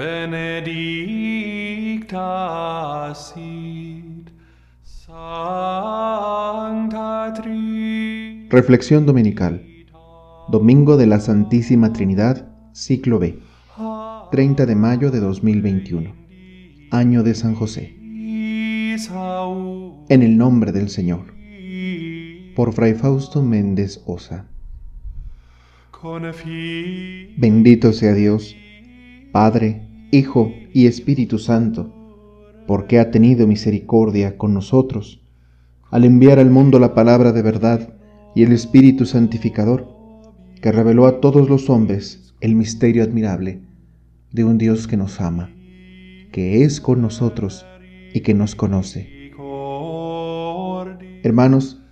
benedicta sit sancta Trinitatis. Reflexión dominical. Domingo de la Santísima Trinidad, ciclo B. 30 de mayo de 2021. Año de San José. En el nombre del Señor. Por Fray Fausto Méndez Osa. Bendito sea Dios, Padre, Hijo y Espíritu Santo, porque ha tenido misericordia con nosotros, al enviar al mundo la palabra de verdad y el Espíritu Santificador, que reveló a todos los hombres el misterio admirable de un Dios que nos ama, que es con nosotros y que nos conoce. Hermanos,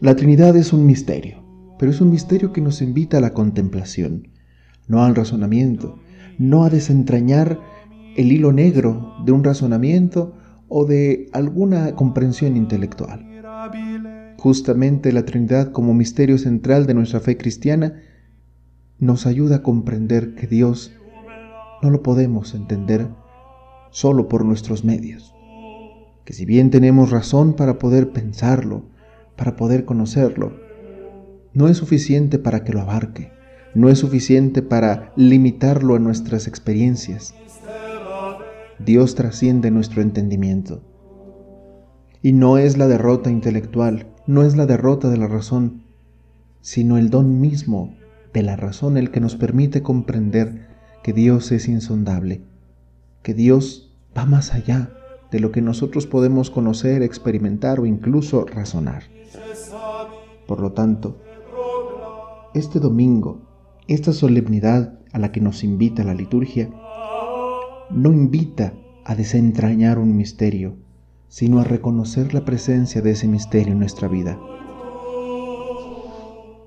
la Trinidad es un misterio, pero es un misterio que nos invita a la contemplación, no al razonamiento, no a desentrañar el hilo negro de un razonamiento o de alguna comprensión intelectual. Justamente la Trinidad como misterio central de nuestra fe cristiana nos ayuda a comprender que Dios no lo podemos entender solo por nuestros medios, que si bien tenemos razón para poder pensarlo, para poder conocerlo. No es suficiente para que lo abarque, no es suficiente para limitarlo a nuestras experiencias. Dios trasciende nuestro entendimiento. Y no es la derrota intelectual, no es la derrota de la razón, sino el don mismo de la razón el que nos permite comprender que Dios es insondable, que Dios va más allá de lo que nosotros podemos conocer, experimentar o incluso razonar. Por lo tanto, este domingo, esta solemnidad a la que nos invita la liturgia, no invita a desentrañar un misterio, sino a reconocer la presencia de ese misterio en nuestra vida.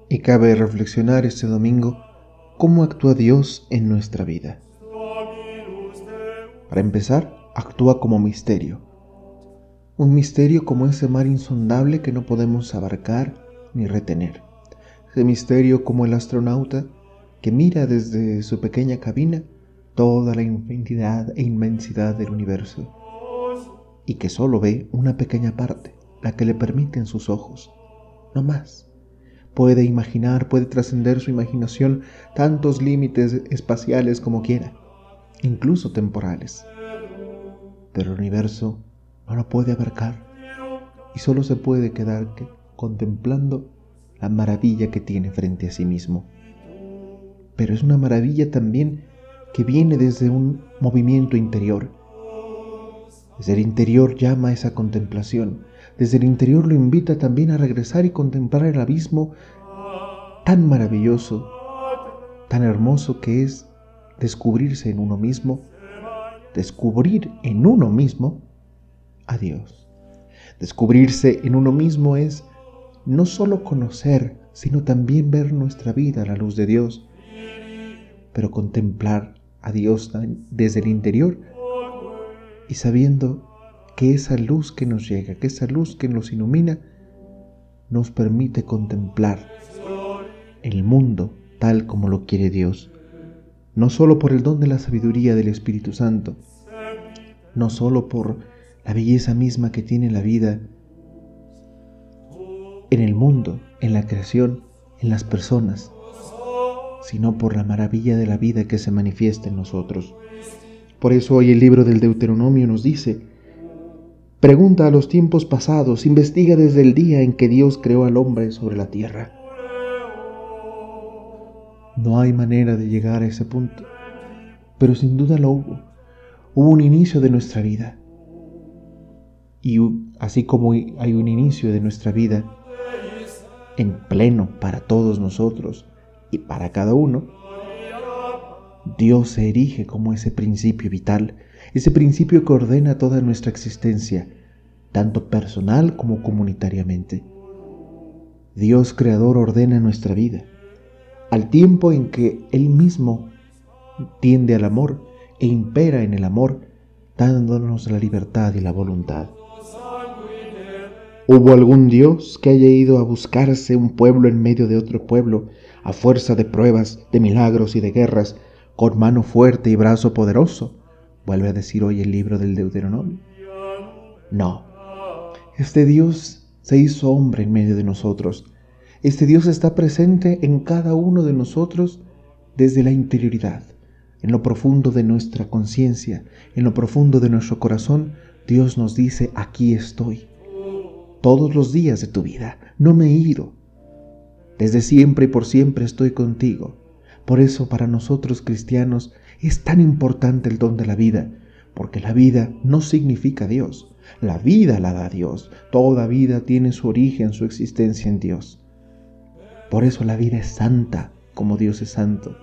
Y cabe reflexionar este domingo cómo actúa Dios en nuestra vida. Para empezar, actúa como misterio. Un misterio como ese mar insondable que no podemos abarcar ni retener. Ese misterio como el astronauta que mira desde su pequeña cabina toda la infinidad e inmensidad del universo y que solo ve una pequeña parte, la que le permiten sus ojos, no más. Puede imaginar, puede trascender su imaginación tantos límites espaciales como quiera, incluso temporales. Pero el universo no lo puede abarcar y solo se puede quedar contemplando la maravilla que tiene frente a sí mismo. Pero es una maravilla también que viene desde un movimiento interior. Desde el interior llama esa contemplación. Desde el interior lo invita también a regresar y contemplar el abismo tan maravilloso, tan hermoso que es descubrirse en uno mismo, descubrir en uno mismo a Dios. Descubrirse en uno mismo es no solo conocer, sino también ver nuestra vida a la luz de Dios, pero contemplar a Dios desde el interior y sabiendo que esa luz que nos llega, que esa luz que nos ilumina, nos permite contemplar el mundo tal como lo quiere Dios, no solo por el don de la sabiduría del Espíritu Santo, no solo por la belleza misma que tiene la vida, en el mundo, en la creación, en las personas, sino por la maravilla de la vida que se manifiesta en nosotros. Por eso hoy el libro del Deuteronomio nos dice, pregunta a los tiempos pasados, investiga desde el día en que Dios creó al hombre sobre la tierra. No hay manera de llegar a ese punto, pero sin duda lo hubo. Hubo un inicio de nuestra vida. Y así como hay un inicio de nuestra vida, en pleno para todos nosotros y para cada uno, Dios se erige como ese principio vital, ese principio que ordena toda nuestra existencia, tanto personal como comunitariamente. Dios creador ordena nuestra vida, al tiempo en que Él mismo tiende al amor e impera en el amor, dándonos la libertad y la voluntad. ¿Hubo algún Dios que haya ido a buscarse un pueblo en medio de otro pueblo, a fuerza de pruebas, de milagros y de guerras, con mano fuerte y brazo poderoso, vuelve a decir hoy el libro del Deuteronomio. No, este Dios se hizo hombre en medio de nosotros. Este Dios está presente en cada uno de nosotros desde la interioridad, en lo profundo de nuestra conciencia, en lo profundo de nuestro corazón. Dios nos dice, aquí estoy. Todos los días de tu vida, no me he ido. Desde siempre y por siempre estoy contigo. Por eso para nosotros cristianos es tan importante el don de la vida, porque la vida no significa Dios. La vida la da Dios. Toda vida tiene su origen, su existencia en Dios. Por eso la vida es santa, como Dios es santo.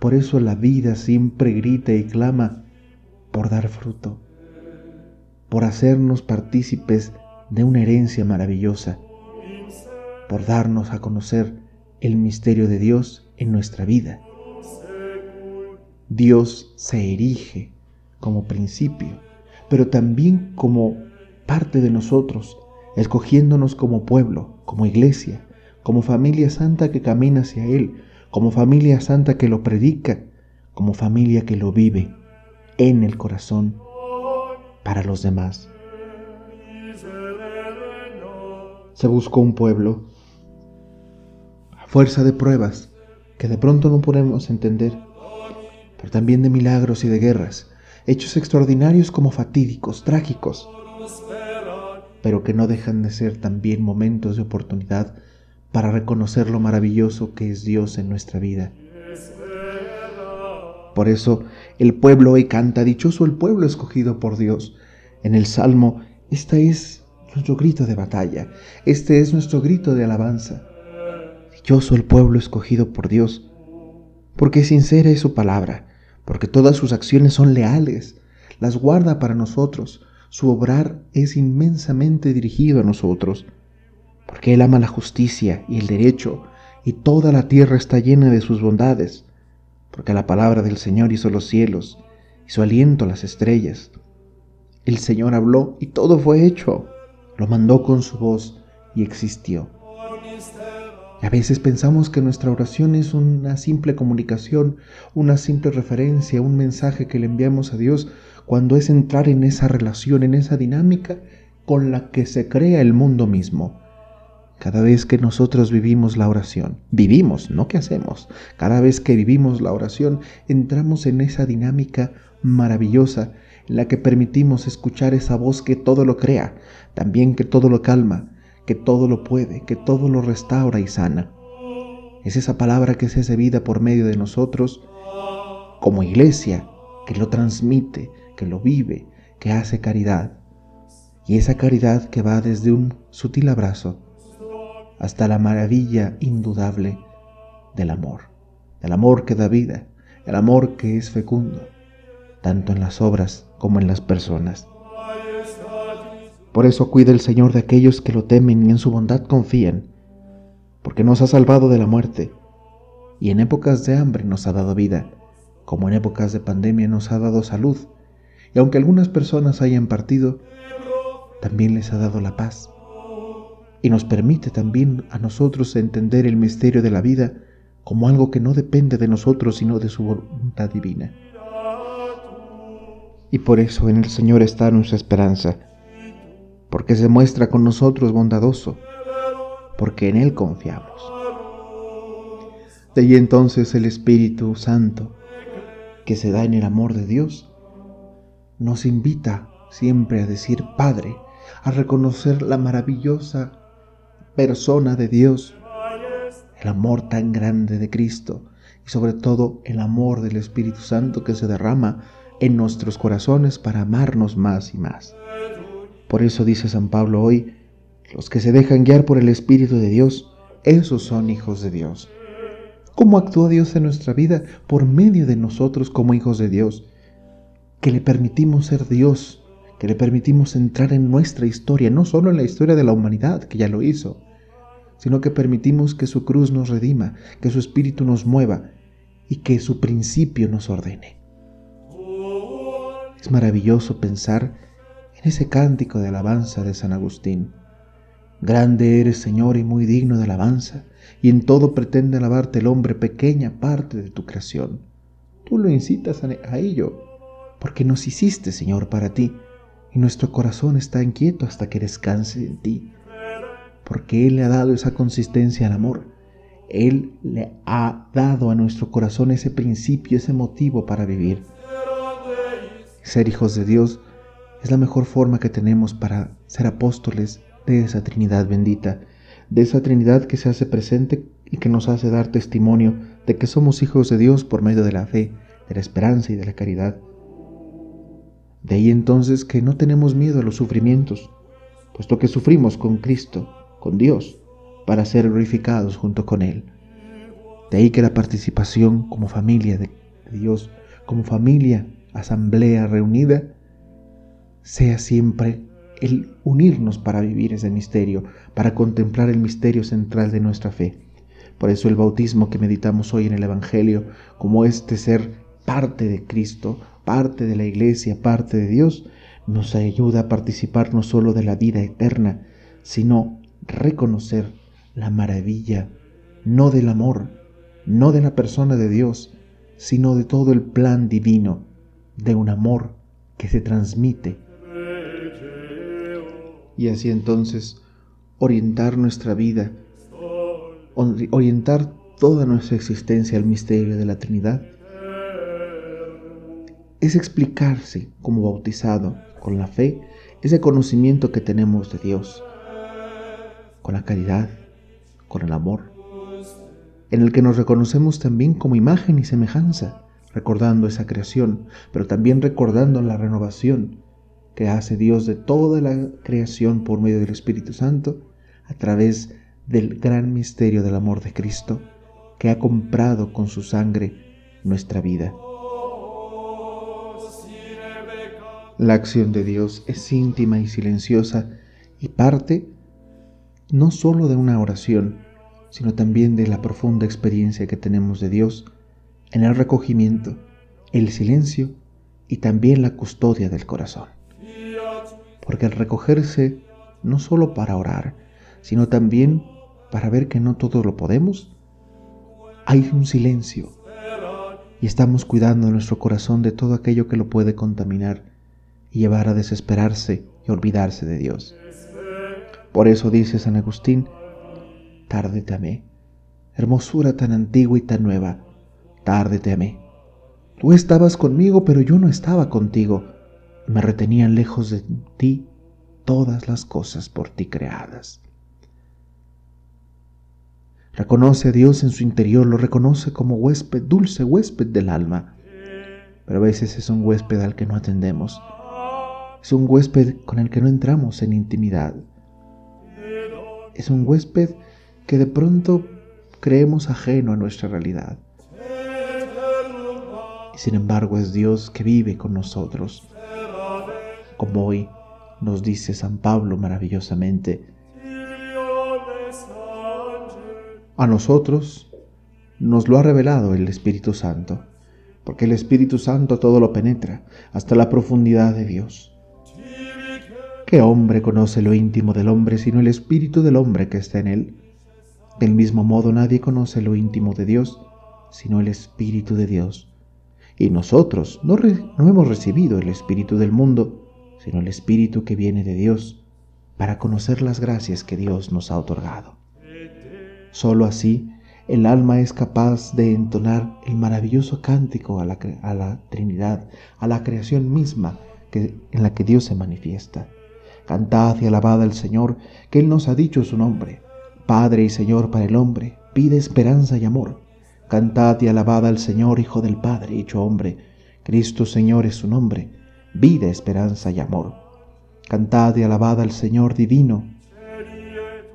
Por eso la vida siempre grita y clama por dar fruto, por hacernos partícipes de una herencia maravillosa, a conocer el misterio de Dios en nuestra vida. Dios se erige como principio, pero también como parte de nosotros, escogiéndonos como pueblo, como iglesia, como familia santa que camina hacia Él, como familia santa que lo predica, como familia que lo vive en el corazón para los demás. Se buscó un pueblo fuerza de pruebas que de pronto no podemos entender pero también de milagros y de guerras, hechos extraordinarios como fatídicos, trágicos, pero que no dejan de ser también momentos de oportunidad para reconocer lo maravilloso que es Dios en nuestra vida. Por eso el pueblo hoy canta, dichoso el pueblo escogido por Dios. En el Salmo, este es nuestro grito de batalla, este es nuestro grito de alabanza. Dichoso el pueblo escogido por Dios, porque sincera es su palabra, porque todas sus acciones son leales, las guarda para nosotros, su obrar es inmensamente dirigido a nosotros, porque Él ama la justicia y el derecho, y toda la tierra está llena de sus bondades, porque la palabra del Señor hizo los cielos, y su aliento las estrellas. El Señor habló y todo fue hecho, lo mandó con su voz y existió. A veces pensamos que nuestra oración es una simple comunicación, una simple referencia, un mensaje que le enviamos a Dios cuando es entrar en esa relación, en esa dinámica con la que se crea el mundo mismo. Cada vez que nosotros vivimos la oración, vivimos, no que hacemos, cada vez que vivimos la oración, entramos en esa dinámica maravillosa en la que permitimos escuchar esa voz que todo lo crea, también que todo lo calma, que todo lo puede, que todo lo restaura y sana. Es esa palabra que se hace vida por medio de nosotros como iglesia, que lo transmite, que lo vive, que hace caridad. Y esa caridad que va desde un sutil abrazo hasta la maravilla indudable del amor, del amor que da vida, el amor que es fecundo, tanto en las obras como en las personas. Por eso cuida el Señor de aquellos que lo temen y en su bondad confían, porque nos ha salvado de la muerte, y en épocas de hambre nos ha dado vida, como en épocas de pandemia nos ha dado salud, y aunque algunas personas hayan partido, también les ha dado la paz, y nos permite también a nosotros entender el misterio de la vida como algo que no depende de nosotros, sino de su voluntad divina. Y por eso en el Señor está nuestra esperanza, porque se muestra con nosotros bondadoso, porque en Él confiamos. De ahí entonces el Espíritu Santo, que se da en el amor de Dios, nos invita siempre a decir Padre, a reconocer la maravillosa persona de Dios, el amor tan grande de Cristo y sobre todo el amor del Espíritu Santo que se derrama en nuestros corazones para amarnos más y más. Por eso dice San Pablo hoy, los que se dejan guiar por el Espíritu de Dios, esos son hijos de Dios. ¿Cómo actúa Dios en nuestra vida? Por medio de nosotros como hijos de Dios, que le permitimos ser Dios, que le permitimos entrar en nuestra historia, no solo en la historia de la humanidad, que ya lo hizo, sino que permitimos que su cruz nos redima, que su espíritu nos mueva y que su principio nos ordene. Es maravilloso pensar ese cántico de alabanza de San Agustín. Grande eres, Señor, y muy digno de alabanza, y en todo pretende alabarte el hombre, pequeña parte de tu creación. Tú lo incitas a ello, porque nos hiciste, Señor, para ti, y nuestro corazón está inquieto hasta que descanse en ti, porque Él le ha dado esa consistencia al amor. Él le ha dado a nuestro corazón ese principio, ese motivo para vivir. Ser hijos de Dios es la mejor forma que tenemos para ser apóstoles de esa Trinidad bendita, de esa Trinidad que se hace presente y que nos hace dar testimonio de que somos hijos de Dios por medio de la fe, de la esperanza y de la caridad. De ahí entonces que no tenemos miedo a los sufrimientos, puesto que sufrimos con Cristo, con Dios, para ser glorificados junto con Él. De ahí que la participación como familia de Dios, como familia, asamblea reunida, sea siempre el unirnos para vivir ese misterio, para contemplar el misterio central de nuestra fe. Por eso el bautismo que meditamos hoy en el Evangelio, como este ser parte de Cristo, parte de la iglesia, parte de Dios, nos ayuda a participar no solo de la vida eterna, sino reconocer la maravilla, no del amor, no de la persona de Dios, sino de todo el plan divino, de un amor que se transmite. Y así entonces orientar nuestra vida, orientar toda nuestra existencia al misterio de la Trinidad es explicarse como bautizado con la fe, ese conocimiento que tenemos de Dios, con la caridad, con el amor, en el que nos reconocemos también como imagen y semejanza, recordando esa creación, pero también recordando la renovación que hace Dios de toda la creación por medio del Espíritu Santo, a través del gran misterio del amor de Cristo, que ha comprado con su sangre nuestra vida. La acción de Dios es íntima y silenciosa y parte no solo de una oración, sino también de la profunda experiencia que tenemos de Dios en el recogimiento, el silencio y también la custodia del corazón. Porque el recogerse no solo para orar, sino también para ver que no todo lo podemos, hay un silencio y estamos cuidando nuestro corazón de todo aquello que lo puede contaminar y llevar a desesperarse y olvidarse de Dios. Por eso dice San Agustín, tarde te amé, hermosura tan antigua y tan nueva, tarde te amé. Tú estabas conmigo, pero yo no estaba contigo, me retenían lejos de ti todas las cosas por ti creadas. Reconoce a Dios en su interior, lo reconoce como huésped, dulce huésped del alma, pero a veces es un huésped al que no atendemos es un huésped con el que no entramos en intimidad. Es un huésped que de pronto creemos ajeno a nuestra realidad. Y sin embargo es Dios que vive con nosotros. Como hoy nos dice San Pablo maravillosamente, a nosotros nos lo ha revelado el Espíritu Santo, porque el Espíritu Santo todo lo penetra hasta la profundidad de Dios. ¿Qué hombre conoce lo íntimo del hombre sino el espíritu del hombre que está en él? Del mismo modo nadie conoce lo íntimo de Dios sino el espíritu de Dios. Y nosotros no, no hemos recibido el espíritu del mundo, sino el espíritu que viene de Dios, para conocer las gracias que Dios nos ha otorgado. Solo así el alma es capaz de entonar el maravilloso cántico a la, a la Trinidad, a la creación misma que, en la que Dios se manifiesta. Cantad y alabad al Señor, que Él nos ha dicho su nombre. Padre y Señor para el hombre, pide esperanza y amor. Cantad y alabad al Señor, Hijo del Padre, hecho hombre. Cristo Señor es su nombre, vida, esperanza y amor. Cantad y alabad al Señor divino.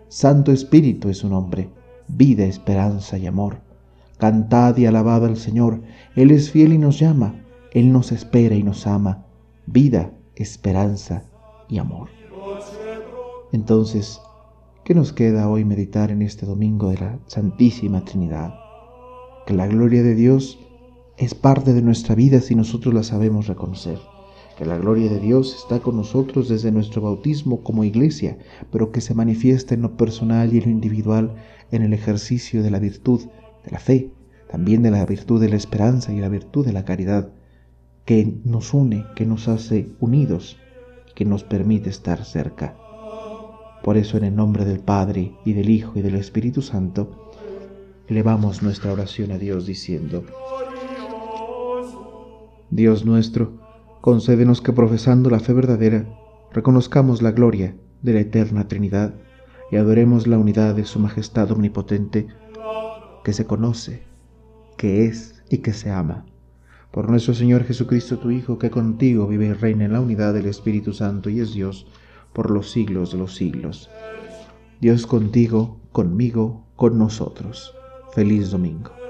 Santo Espíritu es su nombre, vida, esperanza y amor. Cantad y alabad al Señor, Él es fiel y nos llama, Él nos espera y nos ama, vida, esperanza y amor. Entonces, ¿qué nos queda hoy meditar en este domingo de la Santísima Trinidad? Que la gloria de Dios es parte de nuestra vida si nosotros la sabemos reconocer. Que la gloria de Dios está con nosotros desde nuestro bautismo como iglesia, pero que se manifiesta en lo personal y en lo individual en el ejercicio de la virtud, de la fe, también de la virtud de la esperanza y la virtud de la caridad, que nos une, que nos hace unidos, que nos permite estar cerca. Por eso en el nombre del Padre y del Hijo y del Espíritu Santo, elevamos nuestra oración a Dios diciendo, Dios nuestro, concédenos que profesando la fe verdadera, reconozcamos la gloria de la eterna Trinidad y adoremos la unidad de Su Majestad Omnipotente, que se conoce, que es y que se ama. Por nuestro Señor Jesucristo, tu Hijo, que contigo vive y reina en la unidad del Espíritu Santo y es Dios por los siglos de los siglos. Dios contigo, conmigo, con nosotros. Feliz domingo.